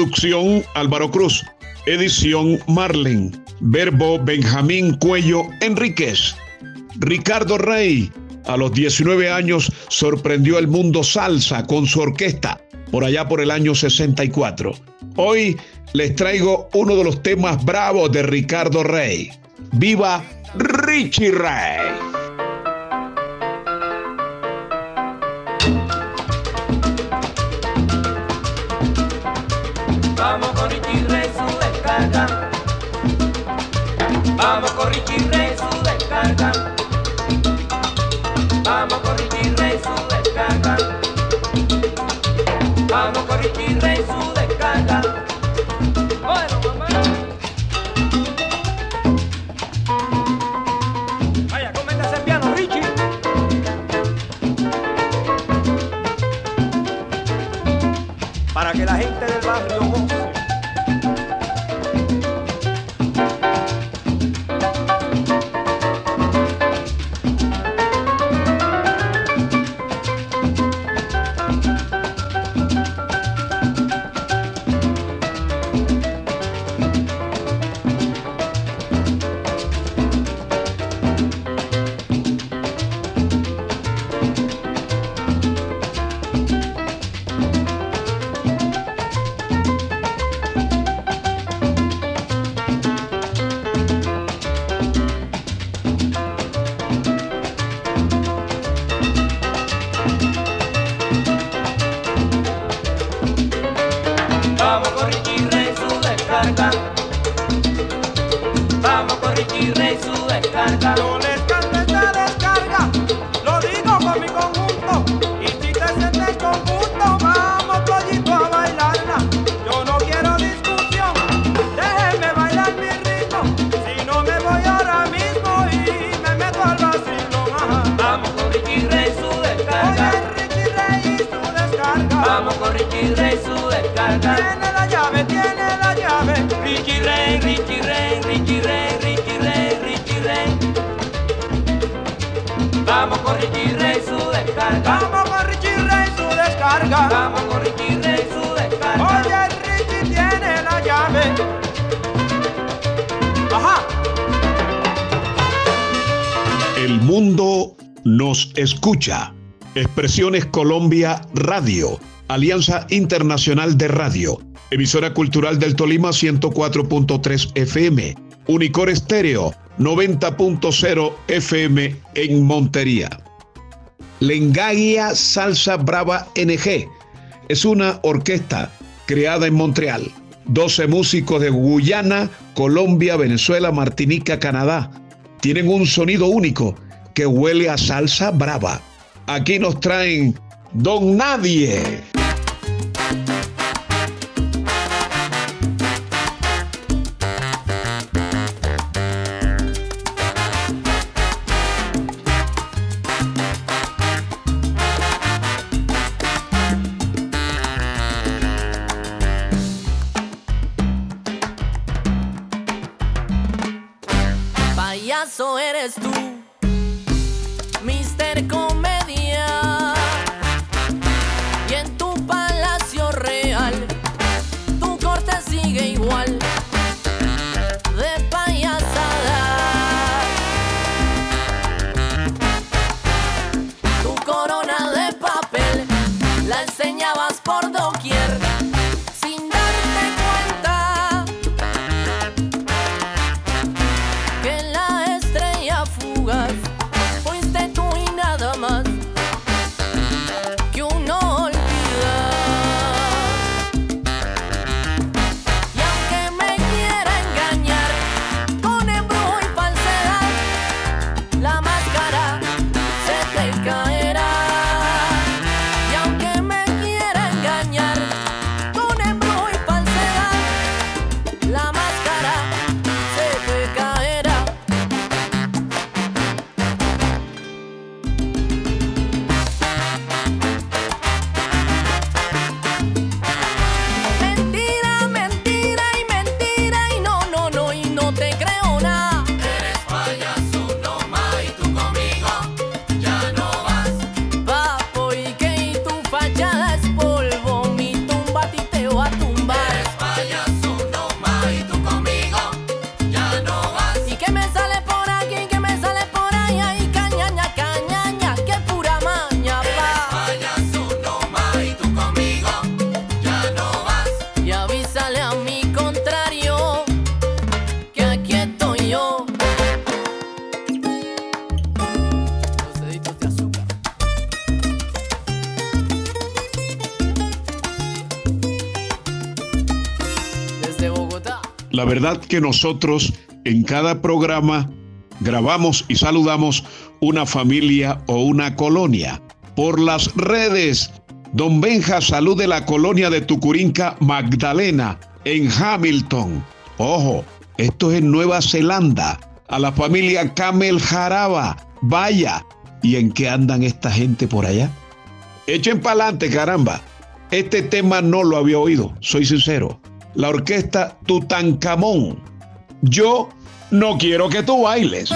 Producción Álvaro Cruz. Edición Marlen. Verbo Benjamín Cuello Enríquez. Ricardo Rey. A los 19 años sorprendió el mundo salsa con su orquesta por allá por el año 64. Hoy les traigo uno de los temas bravos de Ricardo Rey. ¡Viva Richie Rey! Vamos con Richie su descarga. Vamos con Richie su descarga. Vamos con Richie descarga. Vamos con Richie Rey su descarga. Vamos con Richie Rey su descarga. Oye, Richie tiene la llave. Ajá. El mundo nos escucha. Expresiones Colombia Radio. Alianza Internacional de Radio. Emisora Cultural del Tolima 104.3 FM. Unicor Estéreo 90.0 FM en Montería. Lengagia Salsa Brava NG. Es una orquesta creada en Montreal. 12 músicos de Guyana, Colombia, Venezuela, Martinica, Canadá. Tienen un sonido único que huele a salsa brava. Aquí nos traen Don Nadie. Payaso eres tú, La verdad que nosotros en cada programa grabamos y saludamos una familia o una colonia. Por las redes, Don Benja salude la colonia de Tucurinca Magdalena en Hamilton. Ojo, esto es en Nueva Zelanda. A la familia Camel Jaraba. Vaya. ¿Y en qué andan esta gente por allá? Echen pa'lante, caramba. Este tema no lo había oído, soy sincero. La orquesta Tutankamón. Yo no quiero que tú bailes.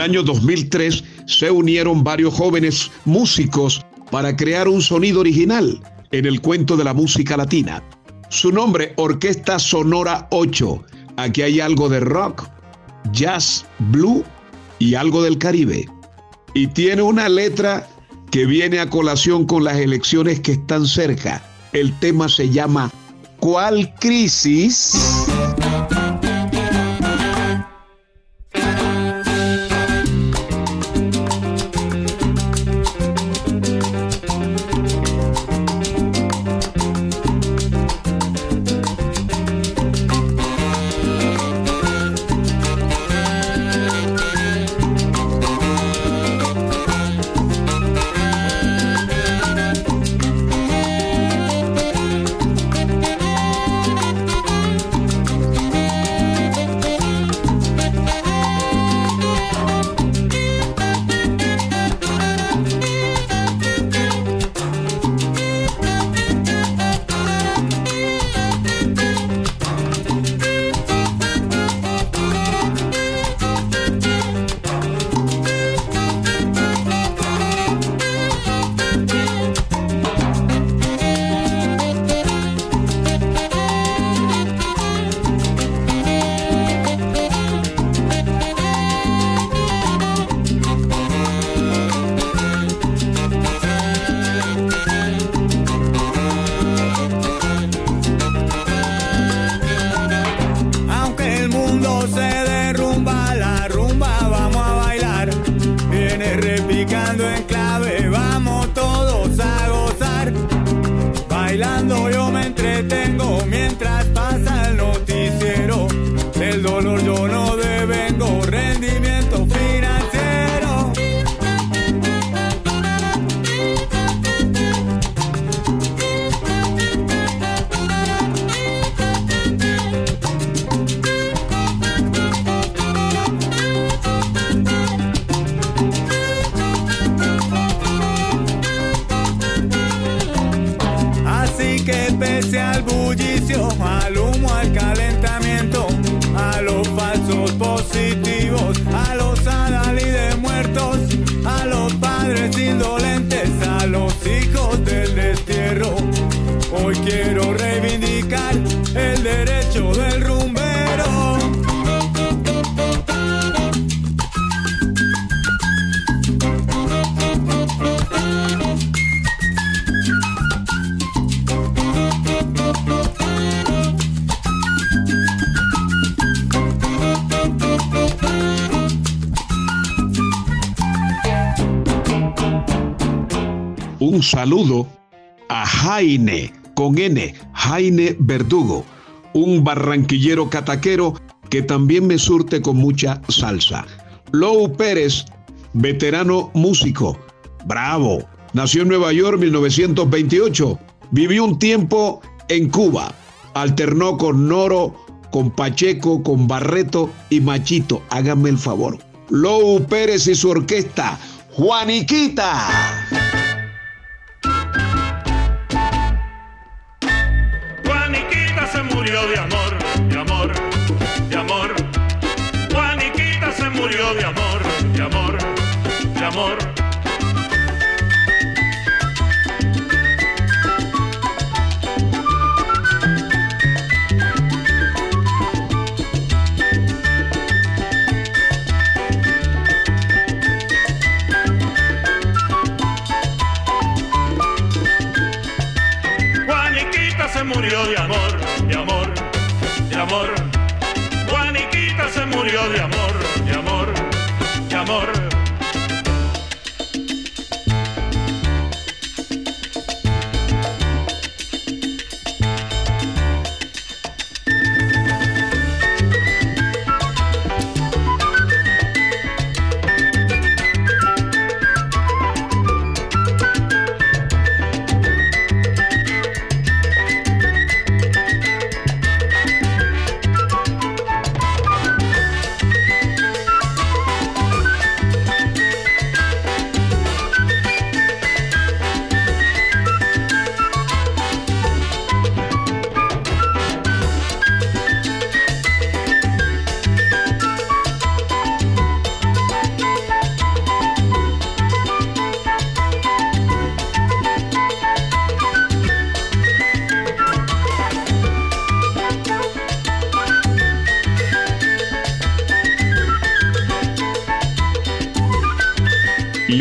Año 2003 se unieron varios jóvenes músicos para crear un sonido original en el cuento de la música latina. Su nombre, Orquesta Sonora 8. Aquí hay algo de rock, jazz, blue y algo del Caribe. Y tiene una letra que viene a colación con las elecciones que están cerca. El tema se llama ¿Cuál crisis? yo me entretengo mientras pasa el noticiero. Del dolor yo no devengo rendimiento. derecho del rumbero. Un saludo a Jaime con N, Jaime Verdugo un barranquillero cataquero que también me surte con mucha salsa. Lou Pérez, veterano músico, bravo, nació en Nueva York 1928, vivió un tiempo en Cuba, alternó con Noro, con Pacheco, con Barreto y Machito, háganme el favor. Lou Pérez y su orquesta, Juaniquita. De amor, de amor, de amor. Juaniquita se murió de amor, de amor, de amor. Juaniquita se murió de amor, de amor, de amor, de amor.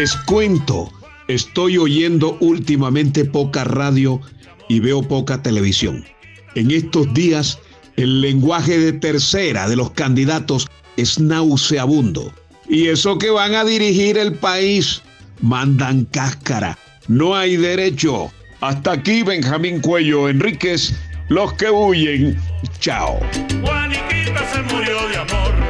Les cuento, estoy oyendo últimamente poca radio y veo poca televisión. En estos días, el lenguaje de tercera de los candidatos es nauseabundo. Y eso que van a dirigir el país, mandan cáscara. No hay derecho. Hasta aquí Benjamín Cuello Enríquez, los que huyen. Chao. Juaniquita se murió de amor,